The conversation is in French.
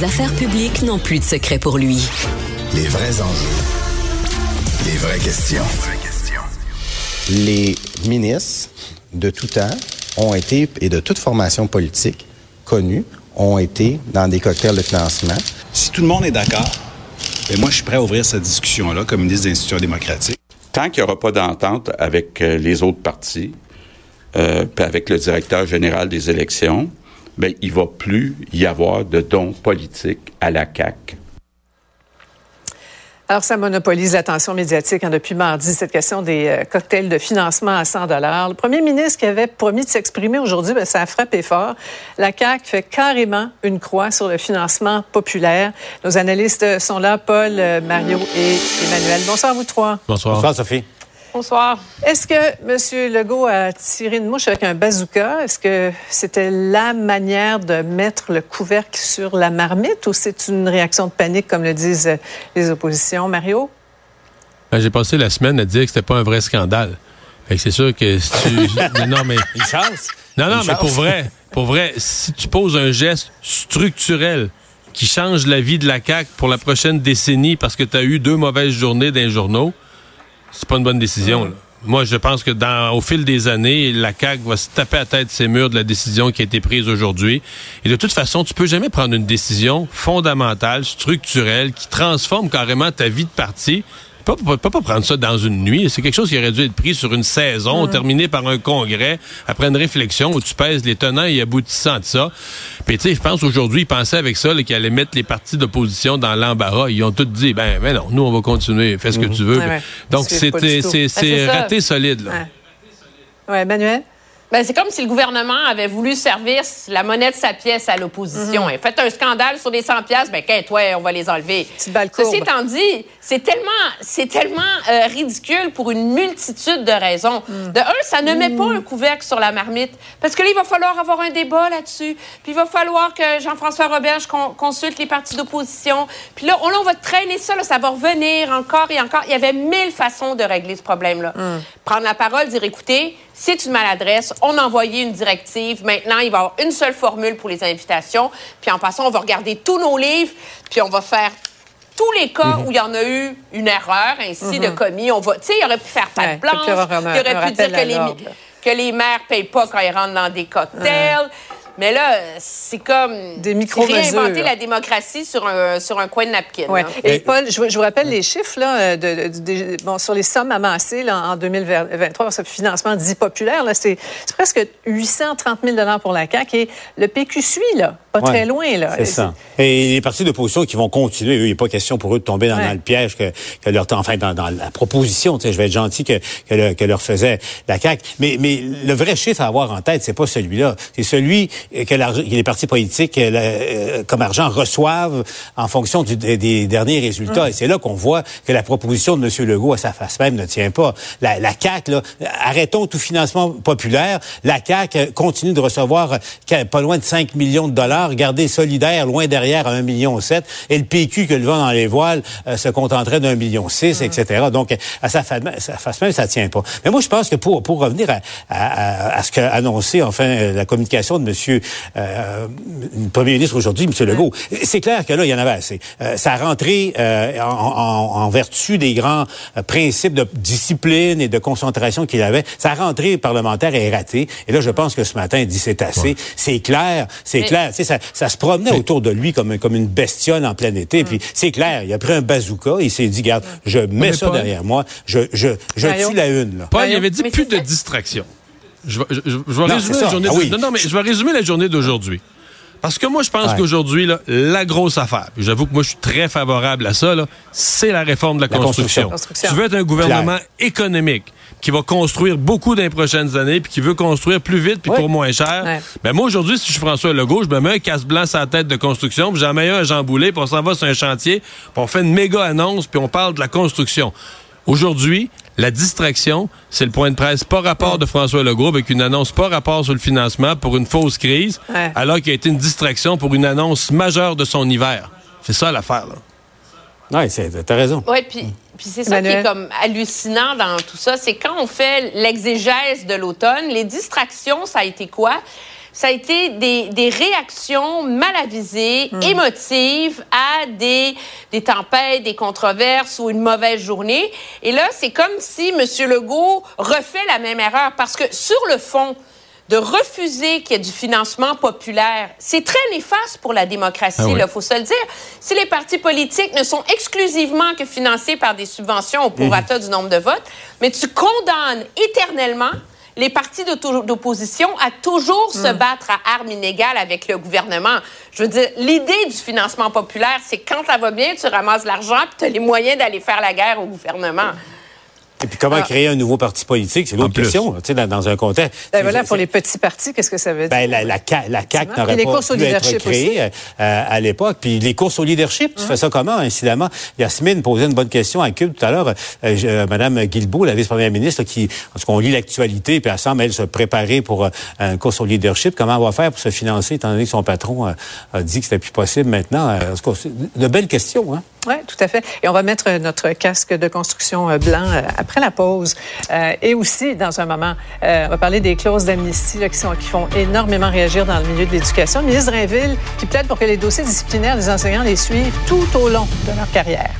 Les affaires publiques n'ont plus de secret pour lui. Les vrais enjeux. Les vraies questions. Les ministres de tout temps ont été, et de toute formation politique connue, ont été dans des cocktails de financement. Si tout le monde est d'accord, ben moi, je suis prêt à ouvrir cette discussion-là comme ministre des institutions démocratiques. Tant qu'il n'y aura pas d'entente avec euh, les autres partis, euh, puis avec le directeur général des élections, ben, il va plus y avoir de dons politiques à la CAQ. Alors, ça monopolise l'attention médiatique hein, depuis mardi, cette question des euh, cocktails de financement à 100 Le premier ministre qui avait promis de s'exprimer aujourd'hui, ben, ça a frappé fort. La CAQ fait carrément une croix sur le financement populaire. Nos analystes sont là, Paul, euh, Mario et Emmanuel. Bonsoir à vous trois. Bonsoir. Bonsoir, Sophie. Bonsoir. Est-ce que M. Legault a tiré une mouche avec un bazooka? Est-ce que c'était la manière de mettre le couvercle sur la marmite ou c'est une réaction de panique, comme le disent les oppositions? Mario? Ben, j'ai passé la semaine à dire que c'était pas un vrai scandale. c'est sûr que si tu... non, mais... Une chance? Non, non, mais pour vrai, pour vrai, si tu poses un geste structurel qui change la vie de la CAQ pour la prochaine décennie parce que tu as eu deux mauvaises journées dans les journaux, c'est pas une bonne décision. Moi, je pense que dans, au fil des années, la CAQ va se taper à tête ses murs de la décision qui a été prise aujourd'hui. Et de toute façon, tu peux jamais prendre une décision fondamentale, structurelle, qui transforme carrément ta vie de parti pas, pas, pas, prendre ça dans une nuit. C'est quelque chose qui aurait dû être pris sur une saison, mm. terminé par un congrès, après une réflexion où tu pèses les tenants et aboutissants de ça. Puis tu sais, je pense aujourd'hui, ils pensaient avec ça qu'ils allaient mettre les partis d'opposition dans l'embarras. Ils ont tous dit, ben, ben non, nous on va continuer, fais ce que mm-hmm. tu veux. Donc c'était, c'est, c'est ben, raté solide là. Ouais, ouais Manuel? Ben, c'est comme si le gouvernement avait voulu servir la monnaie de sa pièce à l'opposition. Mm Faites un scandale sur des 100 pièces, ben qu'est-ce toi, on va les enlever? Ceci étant dit, c'est tellement, c'est tellement euh, ridicule pour une multitude de raisons. Mm. De un, ça ne met pas mm. un couvercle sur la marmite, parce que là, il va falloir avoir un débat là-dessus. Puis il va falloir que Jean-François Roberge consulte les partis d'opposition. Puis là, on, on, va traîner ça, là, ça va revenir encore et encore. Il y avait mille façons de régler ce problème-là. Mm. Prendre la parole, dire, écoutez, c'est une maladresse. On a envoyé une directive. Maintenant, il va y avoir une seule formule pour les invitations. Puis en passant, on va regarder tous nos livres, puis on va faire tous les cas mhm. où il y en a eu une erreur ainsi de mhm. commis. On va, tu sais, il aurait pu faire pas de blanche. Il aurait pu dire que les, que les maires payent pas quand ils rentrent dans des cocktails. Mais là, c'est comme des micro réinventer la démocratie sur un, sur un coin de napkin. Ouais. Et Paul, je, vous rappelle les chiffres là, de, bon, sur les sommes amassées là, en 2023 ce financement dit populaire. C'est presque 830 000 pour la CAQ et le PQ suit, là, pas très loin. Là. C'est ça. Et les partis d'opposition qui vont continuer, eux, il n'est pas question pour eux de tomber dans, le piège que, que leur enfin dans, dans la proposition, je vais être gentil que, que, leur faisait la CAQ. Mais, mais le vrai chiffre à avoir en tête, c'est pas celui-là. C'est celui que, les partis politiques, euh, euh, comme argent, reçoivent en fonction des, derniers résultats. Et c'est là qu'on voit que la proposition de M. Legault à sa face même ne tient pas. La, la CAQ, là, arrêtons tout financement populaire. La CAQ continue de recevoir pas loin de 5 millions de dollars, gardez solidaire loin derrière à 1,7 million. Et le PQ que le vent dans les voiles euh, se contenterait d'un million six, etc. Donc, à sa, face même, ça tient pas. Mais moi, je pense que pour, pour revenir à, à, à ce qu'a annoncé, enfin, la communication de M euh, premier ministre aujourd'hui, M. Legault. C'est clair que là, il y en avait assez. Euh, ça a rentré euh, en, en, en, vertu des grands euh, principes de discipline et de concentration qu'il avait. Sa rentrée parlementaire est ratée. Et là, je pense que ce matin, il dit c'est assez. C'est clair, c'est clair. Ça, ça se promenait autour de lui comme, comme une bestiole en plein été. Puis c'est clair, il a pris un bazooka, il s'est dit, garde, je mets ça derrière moi, je, je, je tue la une. Là. Paul, il avait dit plus de distraction. Je, vais résumer la journée. Ah non, mais je vais résumer la journée d'aujourd'hui. Parce que moi, je pense qu'aujourd'hui, la grosse affaire, j'avoue que moi, je suis très favorable à ça, c'est la réforme de la, construction. Tu veux être un gouvernement économique qui va construire beaucoup dans les prochaines années, puis qui veut construire plus vite, puis pour moins cher. Ben moi, aujourd'hui, si je suis François Legault, je me mets un casse-blanc sur la tête de construction, puis j'en mets un à Jean Boulet, puis on s'en va sur un chantier, puis on fait une méga annonce, puis on parle de la construction. Aujourd'hui, la distraction, c'est le point de presse pas rapport de François Legault avec une annonce pas rapport sur le financement pour une fausse crise, alors qu'il a été une distraction pour une annonce majeure de son hiver. C'est ça l'affaire, là. Oui, t'as raison. Oui, puis, c'est ça qui est comme hallucinant dans tout ça, c'est quand on fait l'exégèse de l'automne, les distractions, ça a été quoi? Ça a été des, des réactions mal avisées, hmm. émotives à des, des tempêtes, des controverses ou une mauvaise journée. Et là, c'est comme si M. Legault refait la même erreur parce que sur le fond, de refuser qu'il y ait du financement populaire, c'est très néfaste pour la démocratie, il ah faut se le dire. Si les partis politiques ne sont exclusivement que financés par des subventions au prorata mhm. du nombre de votes, mais tu condamnes éternellement les partis d'opposition à toujours se mm. battre à armes inégales avec le gouvernement. Je veux dire, l'idée du financement populaire, c'est quand ça va bien, tu ramasses l'argent, puis tu as les moyens d'aller faire la guerre au gouvernement. Et puis comment ah. créer un nouveau parti politique, c'est l'autre question, tu sais, dans, un contexte. Ben voilà, pour les petits partis, qu'est-ce que ça veut dire? Ben, la, la, la CAQ n'aurait pas pu être créée euh, à l'époque. Puis les courses au leadership, tu fais ça comment, incidemment? Yasmine posait une bonne question à Cube tout à l'heure. Euh, euh Madame Guilbeault, la vice-première ministre, qui, parce qu'on lit l'actualité, puis elle semble, elle, se préparer pour euh, une course au leadership. Comment elle va faire pour se financer, étant donné que son patron a dit que c'était plus possible maintenant? En de belles questions, hein? Oui, tout à fait. Et on va mettre notre casque de construction euh, blanc euh, après la pause. Euh, et aussi, dans un moment, on va parler des clauses d'amnistie qui, qui font énormément réagir dans le milieu de l'éducation. Le ministre qui plaide pour que les dossiers disciplinaires des enseignants les suivent tout au long de leur carrière.